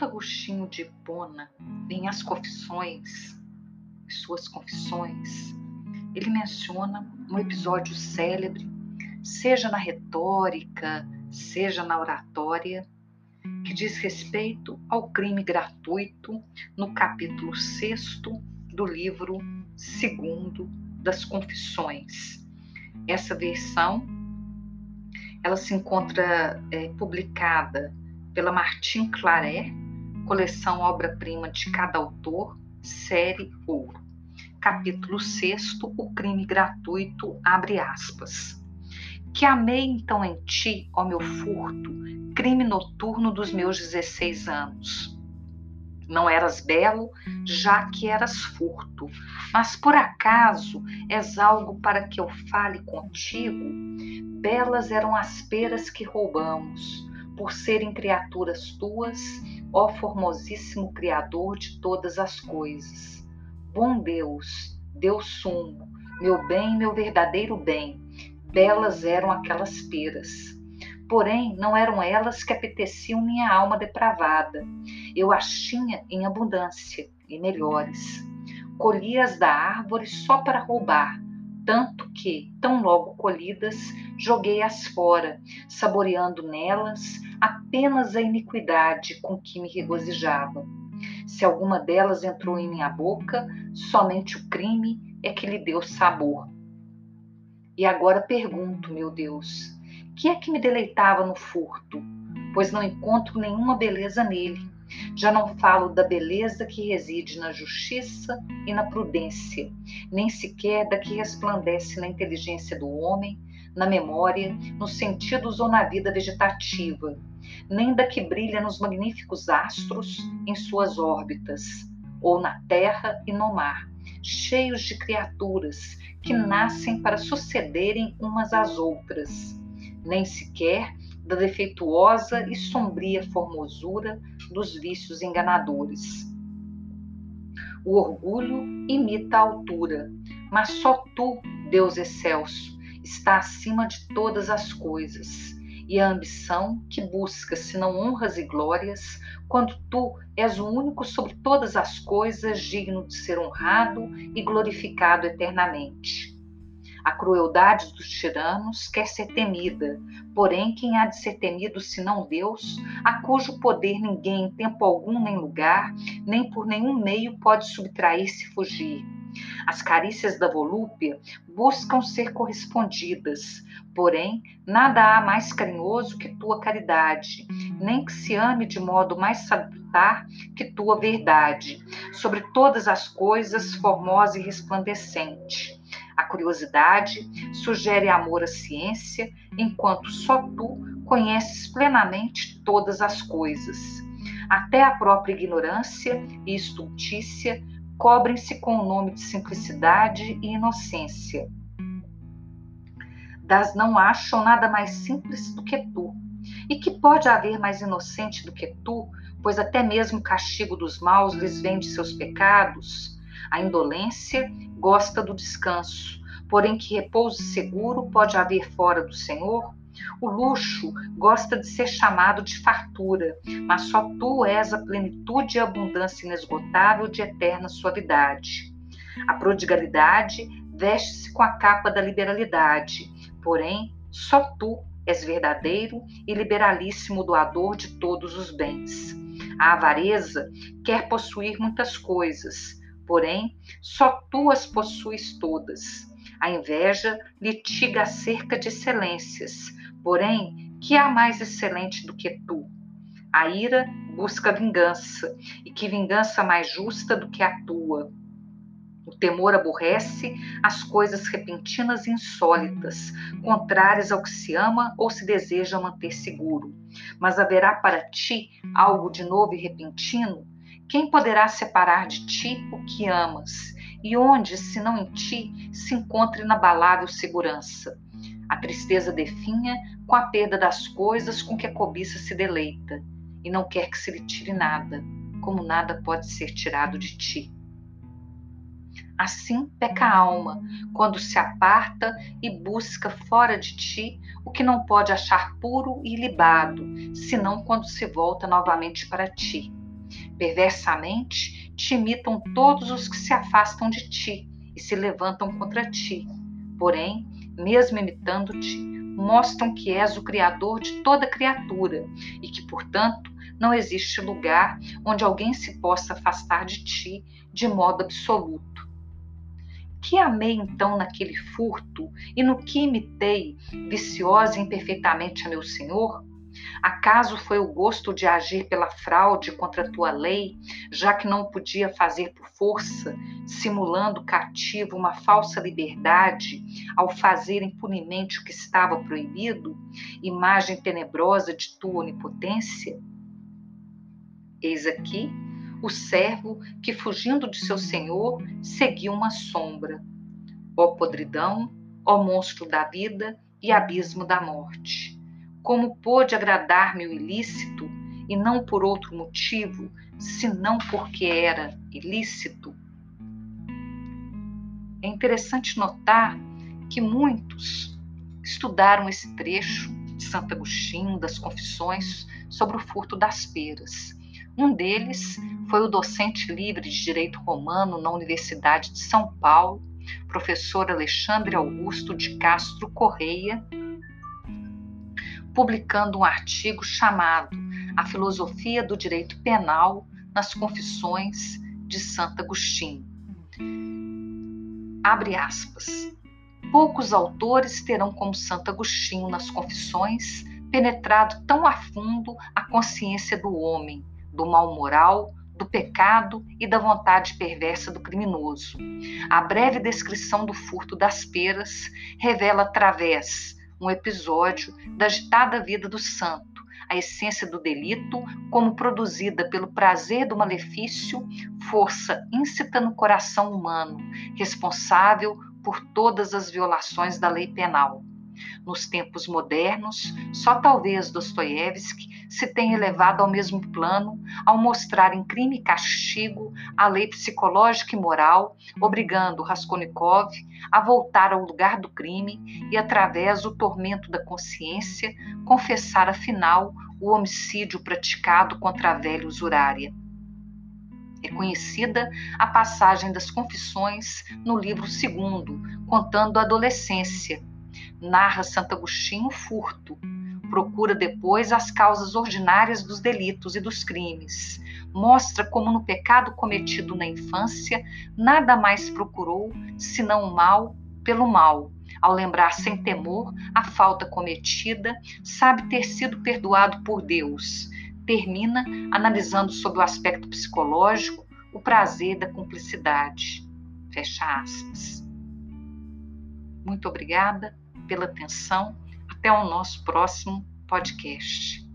Santo Agostinho de Hipona, em As Confissões, suas confissões, ele menciona um episódio célebre, seja na retórica, seja na oratória, que diz respeito ao crime gratuito no capítulo 6 do livro 2 das Confissões. Essa versão ela se encontra é, publicada pela Martin Claret, coleção obra-prima de cada autor, série Ouro. Capítulo 6, o crime gratuito, abre aspas. Que amei então em ti, ó meu furto, crime noturno dos meus 16 anos. Não eras belo, já que eras furto, mas por acaso és algo para que eu fale contigo? Belas eram as peras que roubamos, por serem criaturas tuas, ó formosíssimo Criador de todas as coisas. Bom Deus, Deus sumo, meu bem, meu verdadeiro bem, belas eram aquelas peras. Porém, não eram elas que apeteciam minha alma depravada. Eu as tinha em abundância e melhores. Colhi-as da árvore só para roubar, tanto que, tão logo colhidas, joguei-as fora, saboreando nelas apenas a iniquidade com que me regozijava. Se alguma delas entrou em minha boca, somente o crime é que lhe deu sabor. E agora pergunto, meu Deus, que é que me deleitava no furto? Pois não encontro nenhuma beleza nele. Já não falo da beleza que reside na justiça e na prudência, nem sequer da que resplandece na inteligência do homem, na memória, nos sentidos ou na vida vegetativa, nem da que brilha nos magníficos astros em suas órbitas, ou na terra e no mar, cheios de criaturas que nascem para sucederem umas às outras, nem sequer da defeituosa e sombria formosura dos vícios enganadores. O orgulho imita a altura, mas só tu, Deus excelso, está acima de todas as coisas. E a ambição que busca, senão honras e glórias, quando tu és o único sobre todas as coisas digno de ser honrado e glorificado eternamente. A crueldade dos tiranos quer ser temida, porém, quem há de ser temido senão Deus, a cujo poder ninguém em tempo algum nem lugar, nem por nenhum meio pode subtrair-se e fugir. As carícias da volúpia buscam ser correspondidas, porém, nada há mais carinhoso que tua caridade, nem que se ame de modo mais salutar que tua verdade, sobre todas as coisas formosa e resplandecente. A curiosidade sugere amor à ciência, enquanto só tu conheces plenamente todas as coisas. Até a própria ignorância e estultícia cobrem-se com o nome de simplicidade e inocência. Das não acham nada mais simples do que tu. E que pode haver mais inocente do que tu, pois até mesmo o castigo dos maus lhes vem de seus pecados? A indolência gosta do descanso, porém que repouso seguro pode haver fora do Senhor? O luxo gosta de ser chamado de fartura, mas só tu és a plenitude e abundância inesgotável de eterna suavidade. A prodigalidade veste-se com a capa da liberalidade, porém, só tu és verdadeiro e liberalíssimo doador de todos os bens. A avareza quer possuir muitas coisas, porém, só tu as possuis todas. A inveja litiga acerca de excelências, porém, que há mais excelente do que tu? A ira busca vingança, e que vingança mais justa do que a tua? O temor aborrece as coisas repentinas e insólitas, contrárias ao que se ama ou se deseja manter seguro. Mas haverá para ti algo de novo e repentino? Quem poderá separar de ti o que amas? E onde, se não em ti, se encontra inabalável segurança? A tristeza definha com a perda das coisas com que a cobiça se deleita, e não quer que se lhe tire nada, como nada pode ser tirado de ti. Assim peca a alma, quando se aparta e busca fora de ti o que não pode achar puro e libado, senão quando se volta novamente para ti. Perversamente, te imitam todos os que se afastam de ti e se levantam contra ti. Porém, mesmo imitando-te, mostram que és o Criador de toda criatura e que, portanto, não existe lugar onde alguém se possa afastar de ti de modo absoluto. Que amei então naquele furto e no que imitei, viciosa imperfeitamente a meu Senhor? Acaso foi o gosto de agir pela fraude contra a tua lei, já que não podia fazer por força, simulando cativo uma falsa liberdade, ao fazer impunemente o que estava proibido, imagem tenebrosa de tua onipotência? Eis aqui o servo que, fugindo de seu senhor, seguiu uma sombra. Ó podridão, ó monstro da vida e abismo da morte! Como pôde agradar-me o ilícito, e não por outro motivo, senão porque era ilícito? É interessante notar que muitos estudaram esse trecho de Santo Agostinho, das Confissões, sobre o furto das peras. Um deles foi o docente livre de Direito Romano na Universidade de São Paulo, professor Alexandre Augusto de Castro Correia, publicando um artigo chamado A Filosofia do Direito Penal nas Confissões de Santo Agostinho. Abre aspas. Poucos autores terão como Santo Agostinho nas Confissões penetrado tão a fundo a consciência do homem, do mal moral, do pecado e da vontade perversa do criminoso. A breve descrição do furto das peras revela através um episódio da agitada vida do santo, a essência do delito, como produzida pelo prazer do malefício, força íncita no coração humano, responsável por todas as violações da lei penal. Nos tempos modernos, só talvez Dostoiévski se tenha elevado ao mesmo plano ao mostrar em crime e castigo a lei psicológica e moral, obrigando Raskolnikov a voltar ao lugar do crime e, através do tormento da consciência, confessar afinal o homicídio praticado contra a velha usurária. É conhecida a passagem das confissões no livro segundo, contando a adolescência, narra Santo Agostinho o furto, procura depois as causas ordinárias dos delitos e dos crimes, mostra como no pecado cometido na infância nada mais procurou senão o mal pelo mal. Ao lembrar sem temor a falta cometida, sabe ter sido perdoado por Deus. Termina analisando sob o aspecto psicológico o prazer da cumplicidade. Fecha aspas. Muito obrigada pela atenção. Até o nosso próximo podcast.